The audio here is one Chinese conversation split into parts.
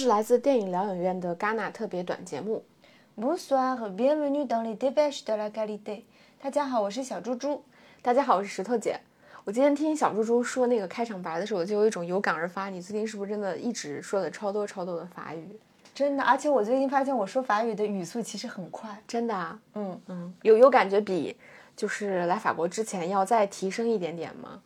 是来自电影疗养院的戛纳特别短节目。Bonsoir, bienvenue dans les débats de la qualité。大家好，我是小猪猪。大家好，我是石头姐。我今天听小猪猪说那个开场白的时候，就有一种有感而发。你最近是不是真的一直说的超多超多的法语？真的，而且我最近发现我说法语的语速其实很快。真的啊？嗯嗯，有有感觉比就是来法国之前要再提升一点点吗？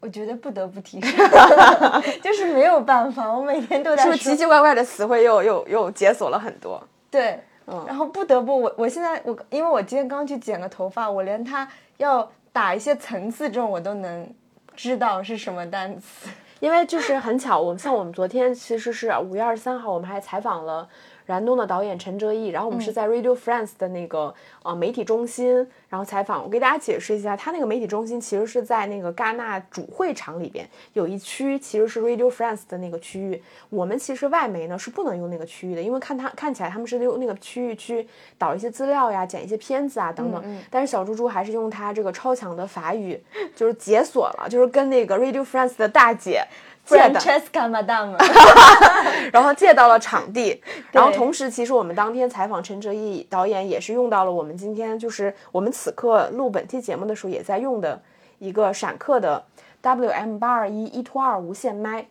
我觉得不得不提升，就是没有办法，我每天都在是不是奇奇怪怪的词汇又又又解锁了很多？对，嗯然后不得不我我现在我因为我今天刚去剪个头发，我连他要打一些层次这种我都能知道是什么单词。因为就是很巧，我们像我们昨天其实是五月二十三号，我们还采访了燃冬的导演陈哲艺，然后我们是在 Radio France 的那个呃媒体中心，然后采访。我给大家解释一下，他那个媒体中心其实是在那个戛纳主会场里边有一区，其实是 Radio France 的那个区域。我们其实外媒呢是不能用那个区域的，因为看他看起来他们是用那个区域去导一些资料呀、剪一些片子啊等等。但是小猪猪还是用他这个超强的法语，就是解锁了，就是跟那个 Radio France 的大姐。借的，Francesca 然后借到了场地，然后同时，其实我们当天采访陈哲艺导演也是用到了我们今天就是我们此刻录本期节目的时候也在用的一个闪客的 WM 八二一一拖二无线麦。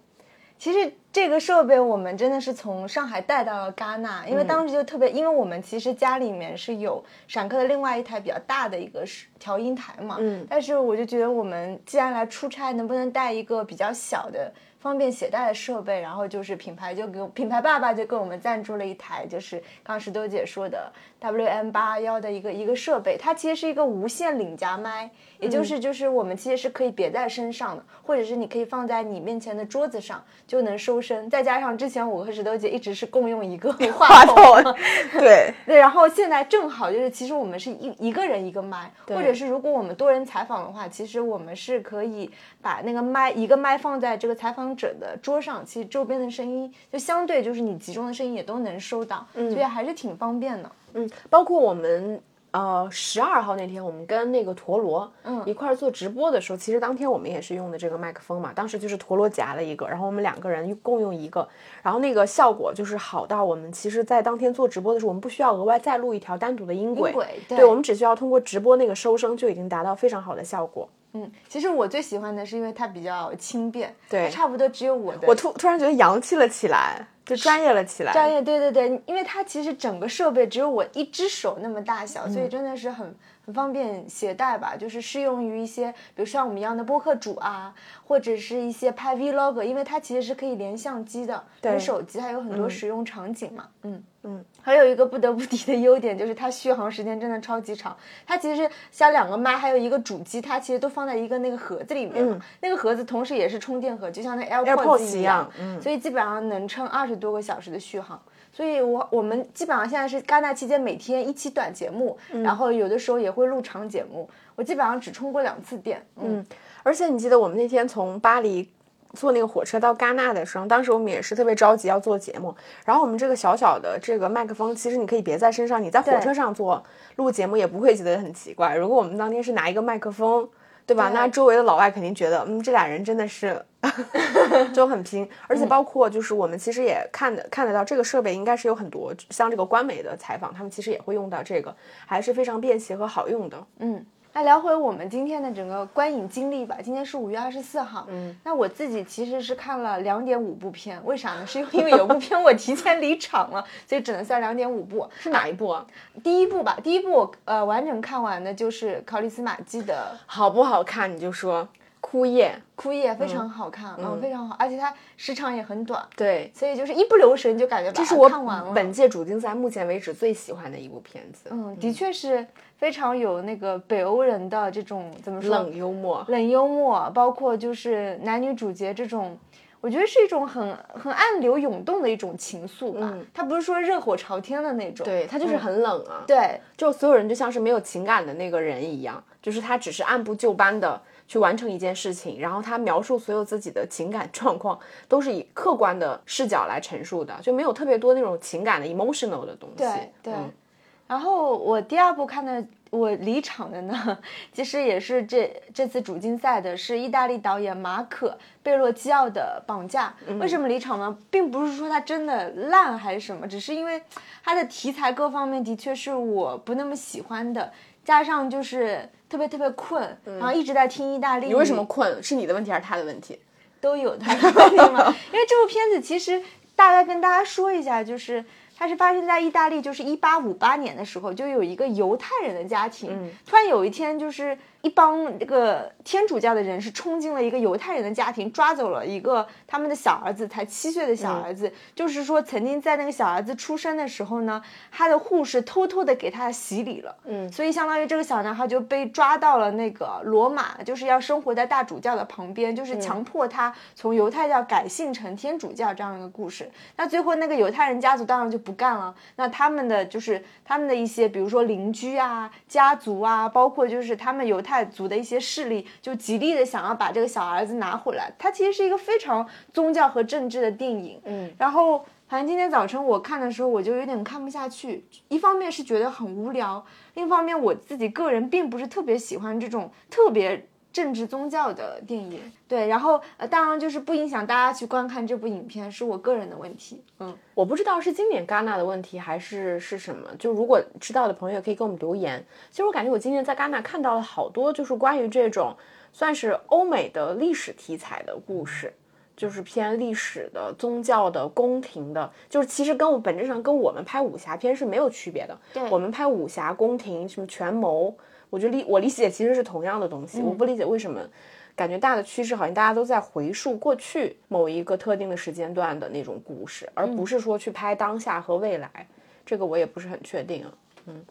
其实这个设备我们真的是从上海带到了戛纳，因为当时就特别，因为我们其实家里面是有闪客的另外一台比较大的一个是调音台嘛，嗯。但是我就觉得我们既然来出差，能不能带一个比较小的？方便携带的设备，然后就是品牌就给我品牌爸爸就给我们赞助了一台，就是刚刚石头姐说的 WM 八二幺的一个一个设备，它其实是一个无线领夹麦，也就是就是我们其实是可以别在身上的，或者是你可以放在你面前的桌子上就能收声，再加上之前我和石头姐一直是共用一个 话筒，对。对，然后现在正好就是，其实我们是一一个人一个麦，或者是如果我们多人采访的话，其实我们是可以把那个麦一个麦放在这个采访者的桌上，其实周边的声音就相对就是你集中的声音也都能收到，所以还是挺方便的。嗯，包括我们呃十二号那天，我们跟那个陀螺嗯一块儿做直播的时候，其实当天我们也是用的这个麦克风嘛，当时就是陀螺夹了一个，然后我们两个人共用一个，然后那个效果就是好到我们其实，在当天做直播的时候，我们不需要额外再录一条单独的音轨，音轨对对我们只需要通过直播那个收声就已经达到非常好的效果。嗯，其实我最喜欢的是因为它比较轻便，对它差不多只有我的我突突然觉得洋气了起来，就专业了起来。专业，对对对，因为它其实整个设备只有我一只手那么大小，嗯所以真的是很很方便携带吧，就是适用于一些比如像我们一样的播客主啊，或者是一些拍 vlog，因为它其实是可以连相机的，连手机它有很多使用场景嘛，嗯。嗯，还有一个不得不提的优点就是它续航时间真的超级长。它其实像两个麦，还有一个主机，它其实都放在一个那个盒子里面嘛。那个盒子同时也是充电盒，就像那 AirPods 一样嗯所以基本上能撑二十多个小时的续航。所以我我们基本上现在是戛纳期间每天一期短节目，然后有的时候也会录长节目。我基本上只充过两次电。嗯，而且你记得我们那天从巴黎坐那个火车到戛纳的时候，当时我们也是特别着急要做节目。然后我们这个小小的这个麦克风，其实你可以别在身上，你在火车上做录节目也不会觉得很奇怪。如果我们当天是拿一个麦克风，对吧？对那周围的老外肯定觉得，嗯，这俩人真的是就很拼。而且包括就是我们其实也看得看得到，这个设备应该是有很多像这个官媒的采访，他们其实也会用到这个，还是非常便携和好用的。嗯，那聊回我们今天的整个观影经历吧。今天是五月二十四号，嗯，那我自己其实是看了两点五部片，为啥呢？是因为有部片我提前离场了，所以只能算两点五部。是哪一部啊？第一部吧，第一部我呃完整看完的就是考利斯马基的好不好看你就说。枯叶，枯叶，非常好看，嗯，非常好，而且它时长也很短，对，所以就是一不留神就感觉把它这是我看完了。本届主竞赛目前为止最喜欢的一部片子。嗯，的确是非常有那个北欧人的这种怎么说？冷幽默，冷幽默，包括就是男女主角这种，我觉得是一种很很暗流涌动的一种情愫吧。嗯。它不是说热火朝天的那种，对它就是很冷啊，对。就所有人就像是没有情感的那个人一样，就是他只是按部就班的去完成一件事情，然后他描述所有自己的情感状况都是以客观的视角来陈述的，就没有特别多那种情感的 emotional 的东西。对对。嗯然后我第二部看的，我离场的呢，其实也是这这次主竞赛的，是意大利导演马可贝洛基奥的《绑架》。为什么离场呢？并不是说它真的烂还是什么，只是因为它的题材各方面的确是我不那么喜欢的，加上就是特别特别困，然后一直在听意大利。你为什么困？是你的问题还是他的问题？都有他的问题吗？因为这部片子其实大概跟大家说一下，就是。它是发生在意大利，就是一八五八年的时候，就有一个犹太人的家庭，突然有一天就是。一帮这个天主教的人是冲进了一个犹太人的家庭，抓走了一个他们的小儿子，才七岁的小儿子。就是说，曾经在那个小儿子出生的时候呢，他的护士偷偷的给他洗礼了。嗯，所以相当于这个小男孩就被抓到了那个罗马，就是要生活在大主教的旁边，就是强迫他从犹太教改信成天主教这样一个故事。那最后那个犹太人家族当然就不干了，那他们的就是他们的一些，比如说邻居啊、家族啊，包括就是他们犹太。族的一些势力就极力的想要把这个小儿子拿回来，它其实是一个非常宗教和政治的电影。嗯，然后反正今天早晨我看的时候，我就有点看不下去。一方面是觉得很无聊，另一方面我自己个人并不是特别喜欢这种特别。政治宗教的电影，对，然后呃，当然就是不影响大家去观看这部影片，是我个人的问题。嗯，我不知道是今年戛纳的问题还是是什么，就如果知道的朋友可以给我们留言。其实我感觉我今年在戛纳看到了好多，就是关于这种算是欧美的历史题材的故事，就是偏历史的、宗教的、宫廷的，就是其实跟我本质上跟我们拍武侠片是没有区别的。对，我们拍武侠、宫廷什么权谋。我觉得理我理解其实是同样的东西，我不理解为什么感觉大的趋势好像大家都在回溯过去某一个特定的时间段的那种故事，而不是说去拍当下和未来。这个我也不是很确定啊。嗯，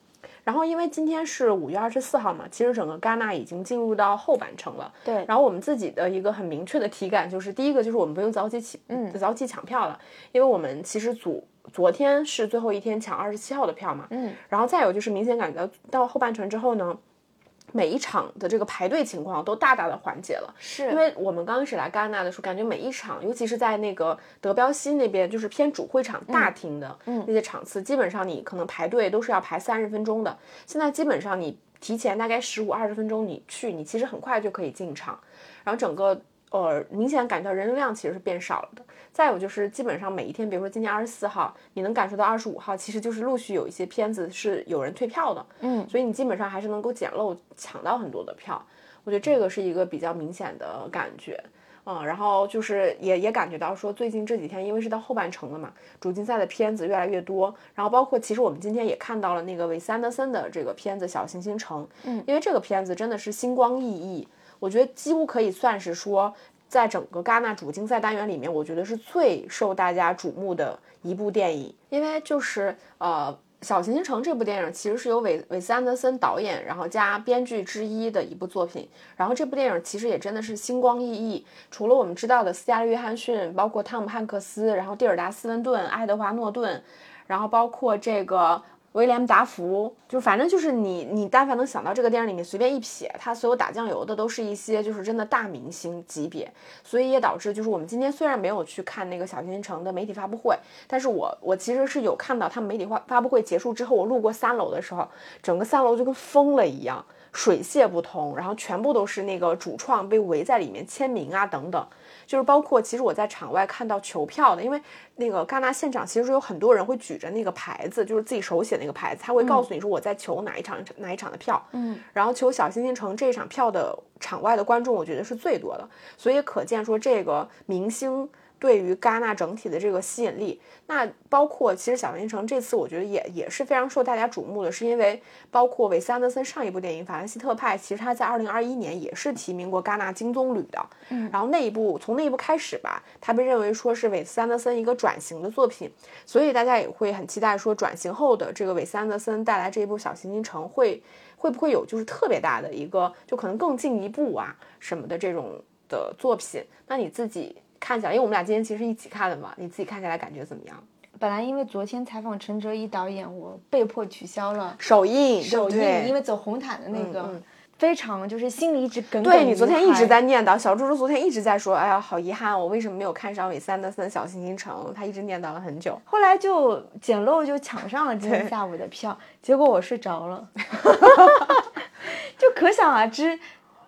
然后因为今天是五月二十四号嘛，其实整个戛纳已经进入到后半程了。对。然后我们自己的一个很明确的体感就是，第一个就是我们不用早起起，嗯，早起抢票了，因为我们其实昨昨天是最后一天抢二十七号的票嘛。嗯。然后再有就是明显感觉到到后半程之后呢。每一场的这个排队情况都大大的缓解了，是因为我们刚开始来戛纳的时候，感觉每一场，尤其是在那个德彪西那边，就是偏主会场大厅的那些场次，基本上你可能排队都是要排三十分钟的。现在基本上你提前大概十五二十分钟你去，你其实很快就可以进场，然后整个。呃，明显感觉到人流量其实是变少了的。再有就是，基本上每一天，比如说今天二十四号，你能感受到二十五号，其实就是陆续有一些片子是有人退票的。嗯，所以你基本上还是能够捡漏抢到很多的票。我觉得这个是一个比较明显的感觉。嗯，然后就是也也感觉到说，最近这几天因为是到后半程了嘛，主竞赛的片子越来越多。然后包括其实我们今天也看到了那个韦斯安德森的这个片子《小行星城》。嗯，因为这个片子真的是星光熠熠。我觉得几乎可以算是说，在整个戛纳主竞赛单元里面，我觉得是最受大家瞩目的一部电影。因为就是呃，《小行星城》这部电影其实是由韦韦斯安德森导演，然后加编剧之一的一部作品。然后这部电影其实也真的是星光熠熠，除了我们知道的斯嘉丽·约翰逊，包括汤姆·汉克斯，然后蒂尔达·斯文顿、爱德华·诺顿，然后包括这个。威廉·达福，就反正就是你，你但凡能想到这个电影里面随便一撇，他所有打酱油的都是一些就是真的大明星级别，所以也导致就是我们今天虽然没有去看那个小行星城的媒体发布会，但是我我其实是有看到他们媒体发发布会结束之后，我路过三楼的时候，整个三楼就跟疯了一样，水泄不通，然后全部都是那个主创被围在里面签名啊等等。就是包括，其实我在场外看到求票的，因为那个戛纳现场其实有很多人会举着那个牌子，就是自己手写那个牌子，他会告诉你说我在求哪一场哪一场的票，嗯，然后求小星星城这一场票的场外的观众，我觉得是最多的，所以可见说这个明星。对于戛纳整体的这个吸引力，那包括其实《小行星城》这次我觉得也也是非常受大家瞩目的，是因为包括韦斯安德森上一部电影《法兰西特派》，其实他在二零二一年也是提名过戛纳金棕榈的。嗯，然后那一部从那一部开始吧，他被认为说是韦斯安德森一个转型的作品，所以大家也会很期待说转型后的这个韦斯安德森带来这一部《小行星城》会会不会有就是特别大的一个就可能更进一步啊什么的这种的作品？那你自己？看起来，因为我们俩今天其实一起看的嘛，你自己看下来感觉怎么样？本来因为昨天采访陈哲一导演，我被迫取消了首映，首映，因为走红毯的那个。非常就是心里一直耿耿。对你昨天一直在念叨，小猪猪昨天一直在说，哎呀，好遗憾，我为什么没有看上韦斯安德森《小星星城》？他一直念叨了很久。后来就捡漏就抢上了今天下午的票，结果我睡着了，就可想而知。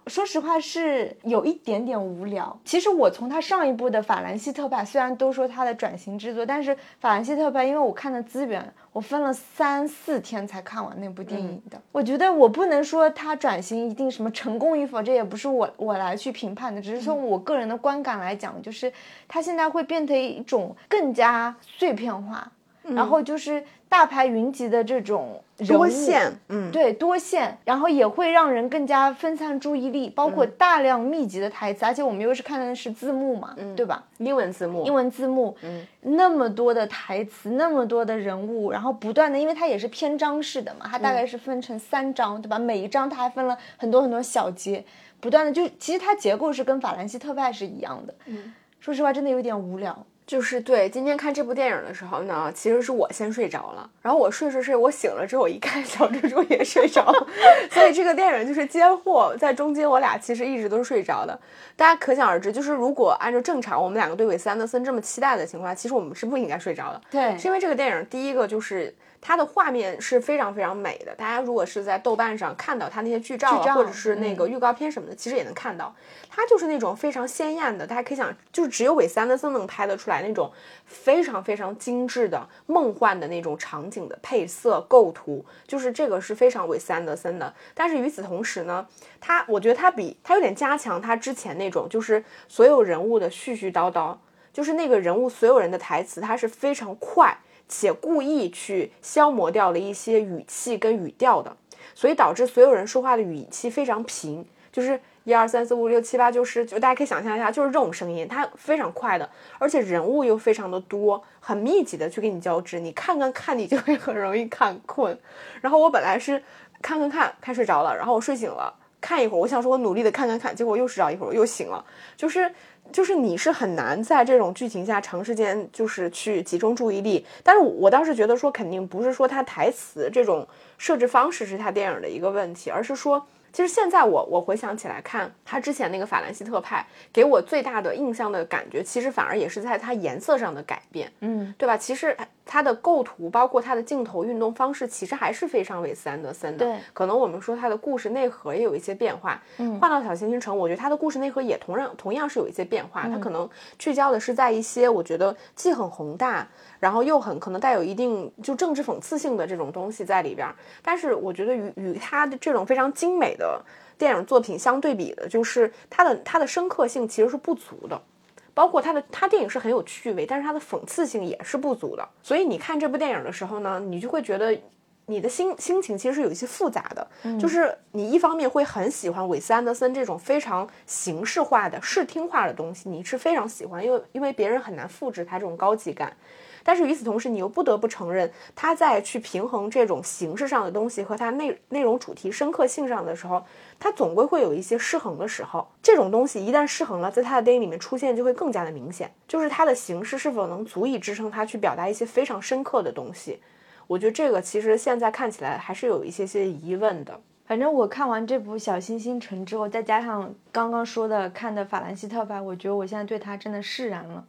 说实话是有一点点无聊。其实我从他上一部的《法兰西特派》，虽然都说他的转型之作，但是《法兰西特派》因为我看的资源，我分了三四天才看完那部电影的。我觉得我不能说他转型一定什么成功与否，这也不是我我来去评判的，只是从我个人的观感来讲，就是他现在会变成一种更加碎片化，然后就是大牌云集的这种。多线，嗯，对，多线，然后也会让人更加分散注意力，包括大量密集的台词，而且我们又是看的是字幕嘛，对吧？英文字幕，英文字幕，嗯，那么多的台词，那么多的人物，然后不断的，因为它也是篇章式的嘛，它大概是分成三章，对吧？每一章它还分了很多很多小节，不断的就其实它结构是跟法兰西特派是一样的，嗯，说实话真的有点无聊。就是对，今天看这部电影的时候呢，其实是我先睡着了，然后我睡睡睡，我醒了之后一看，小蜘蛛也睡着了，所以这个电影就是接货，在中间我俩其实一直都是睡着的。大家可想而知，就是如果按照正常，我们两个对韦斯安德森这么期待的情况下，其实我们是不应该睡着的。对，是因为这个电影第一个就是它的画面是非常非常美的，大家如果是在豆瓣上看到它那些剧照或者是那个预告片什么的，其实也能看到。它就是那种非常鲜艳的，大家可以想，就是只有韦斯安德森能拍得出来那种非常非常精致的梦幻的那种场景的配色构图，就是这个是非常韦斯安德森的。但是与此同时呢，他我觉得他比他有点加强他之前那种，就是所有人物的絮絮叨叨，就是那个人物所有人的台词，他是非常快且故意去消磨掉了一些语气跟语调的，所以导致所有人说话的语气非常平，就是。一二三四五六七八九十，就大家可以想象一下，就是这种声音，它非常快的，而且人物又非常的多，很密集的去给你交织，你看看看，你就会很容易看困。然后我本来是看看看看睡着了，然后我睡醒了，看一会儿，我想说我努力的看看看，结果又睡着一会儿，我又醒了。就是就是你是很难在这种剧情下长时间就是去集中注意力。但是我倒是觉得说，肯定不是说他台词这种设置方式是他电影的一个问题，而是说。其实现在我我回想起来看他之前那个法兰西特派，给我最大的印象的感觉，其实反而也是在它颜色上的改变，嗯，对吧？其实它的构图，包括它的镜头运动方式，其实还是非常韦斯安德森的。对，可能我们说它的故事内核也有一些变化。嗯，换到小行星城，我觉得它的故事内核也同样同样是有一些变化。它可能聚焦的是在一些我觉得既很宏大。然后又很可能带有一定就政治讽刺性的这种东西在里边，但是我觉得与与它的这种非常精美的电影作品相对比的，就是它的它的深刻性其实是不足的，包括他的他电影是很有趣味，但是他的讽刺性也是不足的。所以你看这部电影的时候呢，你就会觉得你的心心情其实是有一些复杂的，就是你一方面会很喜欢韦斯安德森这种非常形式化的视听化的东西，你是非常喜欢，因为因为别人很难复制他这种高级感。但是与此同时，你又不得不承认，他在去平衡这种形式上的东西和他内内容主题深刻性上的时候，他总归会有一些失衡的时候。这种东西一旦失衡了，在他的电影里面出现就会更加的明显，就是他的形式是否能足以支撑他去表达一些非常深刻的东西。我觉得这个其实现在看起来还是有一些些疑问的。反正我看完这部《小星星城》之后，再加上刚刚说的看的《法兰西特派》，我觉得我现在对他真的释然了。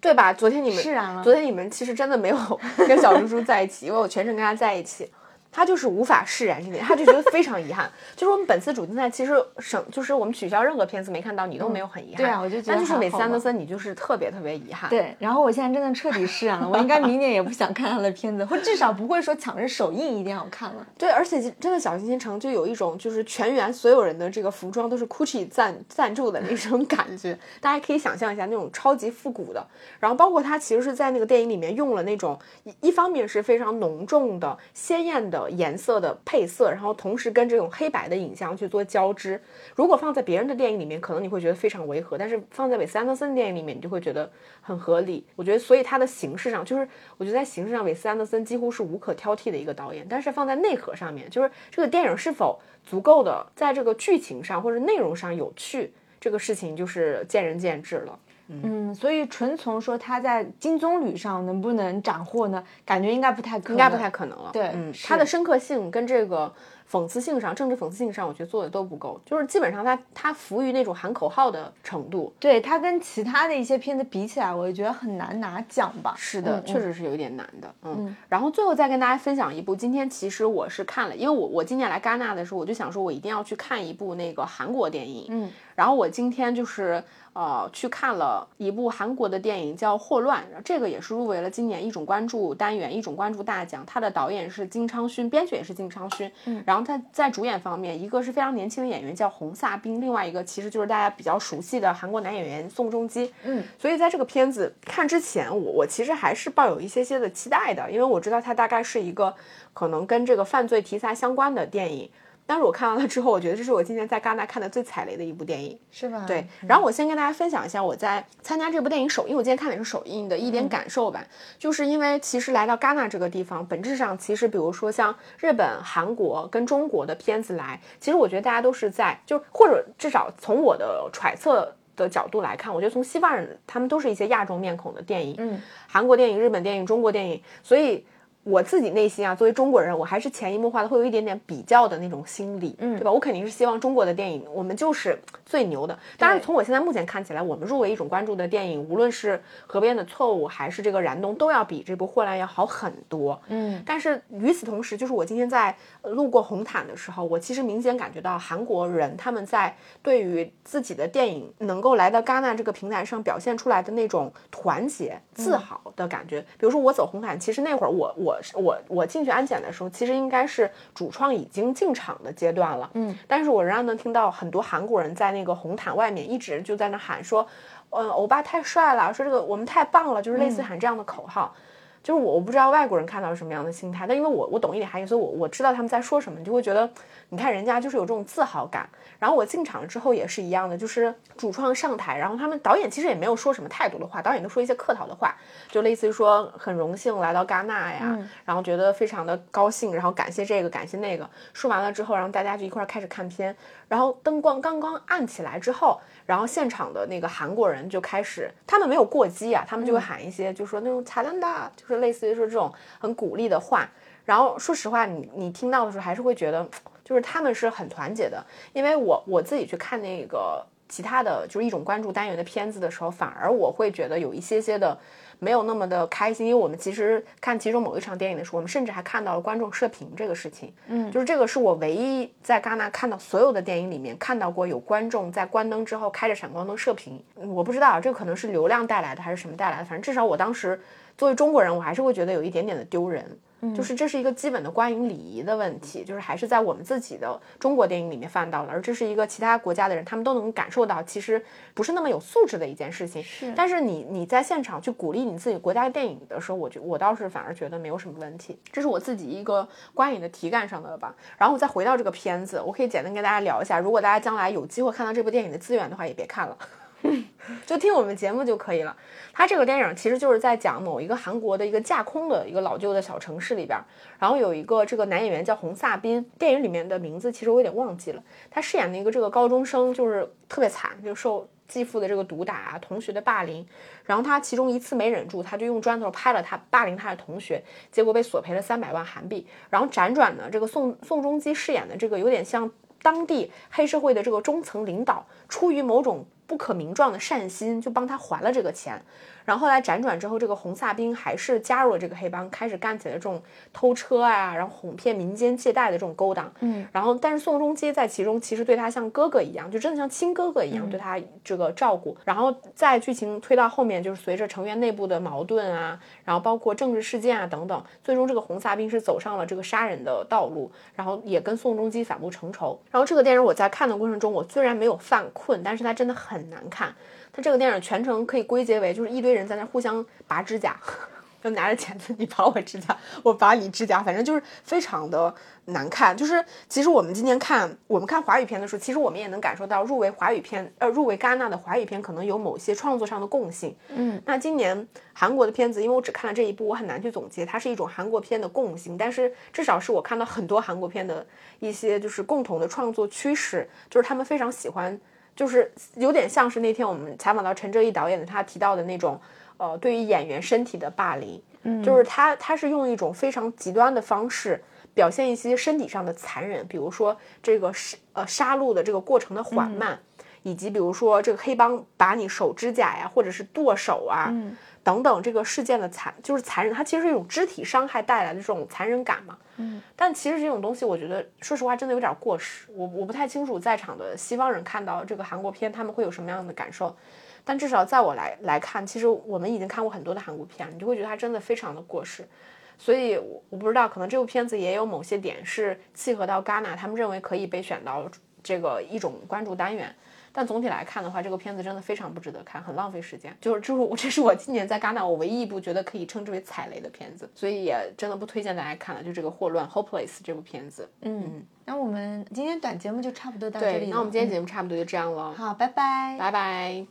对吧？昨天你们。昨天你们其实真的没有 跟小猪猪在一起，因为我全程跟他在一起。他就是无法释然这点，他就觉得非常遗憾。就是我们本次主竞赛其实省，就是我们取消任何片子没看到，你都没有很遗憾。对啊，我就觉得。但就是每次安德森，你就是特别特别遗憾。对，然后我现在真的彻底释然了，我应该 明年也不想看他的片子，或至少不会说抢着首映一定要看了。对，而且真的小星星城就有一种就是全员所有人的这个服装都是 Gucci 赞赞助的那种感觉，大家可以想象一下那种超级复古的。然后包括他其实是在那个电影里面用了那种一一方面是非常浓重的鲜艳的颜色的。配色，然后同时跟这种黑白的影像去做交织。如果放在别人的电影里面，可能你会觉得非常违和；但是放在韦斯安德森电影里面，你就会觉得很合理。我觉得，所以它的形式上，就是我觉得在形式上，韦斯安德森几乎是无可挑剔的一个导演。但是放在内核上面，就是这个电影是否足够的在这个剧情上或者内容上有趣，这个事情就是见仁见智了。嗯，所以纯从说他在金棕榈上能不能斩获呢？感觉应该不太可能，应该不太可能了。对，嗯，它的深刻性跟这个讽刺性上、政治讽刺性上，我觉得做的都不够，就是基本上他他服于那种喊口号的程度。对他跟其他的一些片子比起来，我觉得很难拿奖吧。是的，嗯确实是有一点难的。嗯，然后最后再跟大家分享一部，今天其实我是看了，因为我我今年来戛纳的时候，我就想说我一定要去看一部那个韩国电影。嗯，然后我今天就是呃去看了一部韩国的电影叫《霍乱》，这个也是入围了今年一种关注单元一种关注大奖。它的导演是金昌勋，编剧也是金昌勋。嗯，然后他在主演方面，一个是非常年轻的演员叫洪萨彬，另外一个其实就是大家比较熟悉的韩国男演员宋仲基。嗯，所以在这个片子看之前，我我其实还是抱有一些些的期待的，因为我知道它大概是一个可能跟这个犯罪题材相关的电影。但是我看完了之后，我觉得这是我今年在戛纳看的最踩雷的一部电影。是吧？对，然后我先跟大家分享一下我在参加这部电影首映，我今天看的是首映的一点感受吧。就是因为其实来到戛纳这个地方，本质上其实比如说像日本、韩国跟中国的片子来，其实我觉得大家都是在就或者至少从我的揣测的角度来看，我觉得从西方人他们都是一些亚洲面孔的电影，嗯，韩国电影、日本电影、中国电影，所以。我自己内心啊，作为中国人，我还是潜移默化的会有一点点比较的那种心理，嗯对吧？我肯定是希望中国的电影，我们就是最牛的。当然，从我现在目前看起来，我们入围一种关注的电影，无论是《河边的错误》还是这个《燃冬》，都要比这部《霍乱》要好很多。嗯，但是与此同时，就是我今天在呃路过红毯的时候，我其实明显感觉到韩国人他们在对于自己的电影能够来到戛纳这个平台上表现出来的那种团结、自豪的感觉。比如说我走红毯，其实那会儿我我我我进去安检的时候，其实应该是主创已经进场的阶段了。嗯，但是我仍然能听到很多韩国人在那个红毯外面一直就在那喊说，嗯，欧巴太帅了，说这个我们太棒了，就是类似喊这样的口号。就是我我不知道外国人看到是什么样的心态，但因为我我懂一点韩语，所以我我知道他们在说什么，你就会觉得，你看人家就是有这种自豪感。然后我进场之后也是一样的，就是主创上台，然后他们导演其实也没有说什么太多的话，导演都说一些客套的话，就类似于说很荣幸来到戛纳呀，然后觉得非常的高兴，然后感谢这个感谢那个。说完了之后，然后大家就一块儿开始看片，然后灯光刚刚暗起来之后，然后现场的那个韩国人就开始他们没有过激啊他们就会喊一些就说那种恰当哒就是类似于说这种很鼓励的话。然后说实话你你听到的时候还是会觉得就是他们是很团结的。因为我我自己去看那个其他的就是一种关注单元的片子的时候，反而我会觉得有一些些的没有那么的开心，因为我们其实看其中某一场电影的时候，我们甚至还看到了观众射频这个事情。嗯就是这个是我唯一在戛纳看到所有的电影里面看到过有观众在关灯之后开着闪光灯射频。嗯我不知道这个可能是流量带来的还是什么带来的，反正至少我当时作为中国人，我还是会觉得有一点点的丢人。就是这是一个基本的观影礼仪的问题，就是还是在我们自己的中国电影里面犯到了，而这是一个其他国家的人他们都能感受到，其实不是那么有素质的一件事情。是但是你你在现场去鼓励你自己国家的电影的时候，我觉我倒是反而觉得没有什么问题，这是我自己一个观影的体感上的吧。然后我再回到这个片子，我可以简单跟大家聊一下，如果大家将来有机会看到这部电影的资源的话，也别看了。就听我们节目就可以了。它这个电影其实就是在讲某一个韩国的一个架空的一个老旧的小城市里边，然后有一个这个男演员叫洪萨斌，电影里面的名字其实我有点忘记了。他饰演的一个这个高中生就是特别惨，就受继父的这个毒打啊，同学的霸凌，然后他其中一次没忍住，他就用砖头拍了他霸凌他的同学，结果被索赔了三百万韩币。然后辗转呢，这个宋宋仲基饰演的这个有点像当地黑社会的这个中层领导，出于某种不可名状的善心，就帮他还了这个钱。然后后来辗转之后，这个红萨兵还是加入了这个黑帮，开始干起了这种偷车啊，然后哄骗民间借贷的这种勾当。嗯，然后但是宋仲基在其中其实对他像哥哥一样，就真的像亲哥哥一样对他这个照顾。然后在剧情推到后面，就是随着成员内部的矛盾啊，然后包括政治事件啊等等，最终这个红萨兵是走上了这个杀人的道路，然后也跟宋仲基反目成仇。然后这个电影我在看的过程中，我虽然没有犯困，但是它真的很难看。它这个电影全程可以归结为就是一堆人在那互相拔指甲，就拿着钳子，你拔我指甲，我拔你指甲，反正就是非常的难看。就是其实我们今天看我们看华语片的时候，其实我们也能感受到入围华语片呃入围戛纳的华语片可能有某些创作上的共性。嗯，那今年韩国的片子，因为我只看了这一部，我很难去总结它是一种韩国片的共性，但是至少是我看到很多韩国片的一些就是共同的创作趋势，就是他们非常喜欢。就是有点像是那天我们采访到陈哲艺导演的，他提到的那种，呃，对于演员身体的霸凌，嗯。就是他他是用一种非常极端的方式表现一些身体上的残忍，比如说这个杀呃杀戮的这个过程的缓慢，以及比如说这个黑帮把你手指甲呀，或者是剁手啊。等等，这个事件的残就是残忍，它其实是一种肢体伤害带来的这种残忍感嘛。嗯，但其实这种东西，我觉得说实话真的有点过时。我我不太清楚在场的西方人看到这个韩国片，他们会有什么样的感受。但至少在我来来看，其实我们已经看过很多的韩国片，你就会觉得它真的非常的过时。所以，我我不知道，可能这部片子也有某些点是契合到戛纳，他们认为可以被选到这个一种关注单元。但总体来看的话，这个片子真的非常不值得看，很浪费时间。就是，就是我，这是我今年在戛纳我唯一一部觉得可以称之为踩雷的片子，所以也真的不推荐大家看了。就这个霍乱 （Hopeless） 这部片子。嗯，那我们今天短节目就差不多到这里对，那我们今天节目差不多就这样了。好，拜拜，拜拜。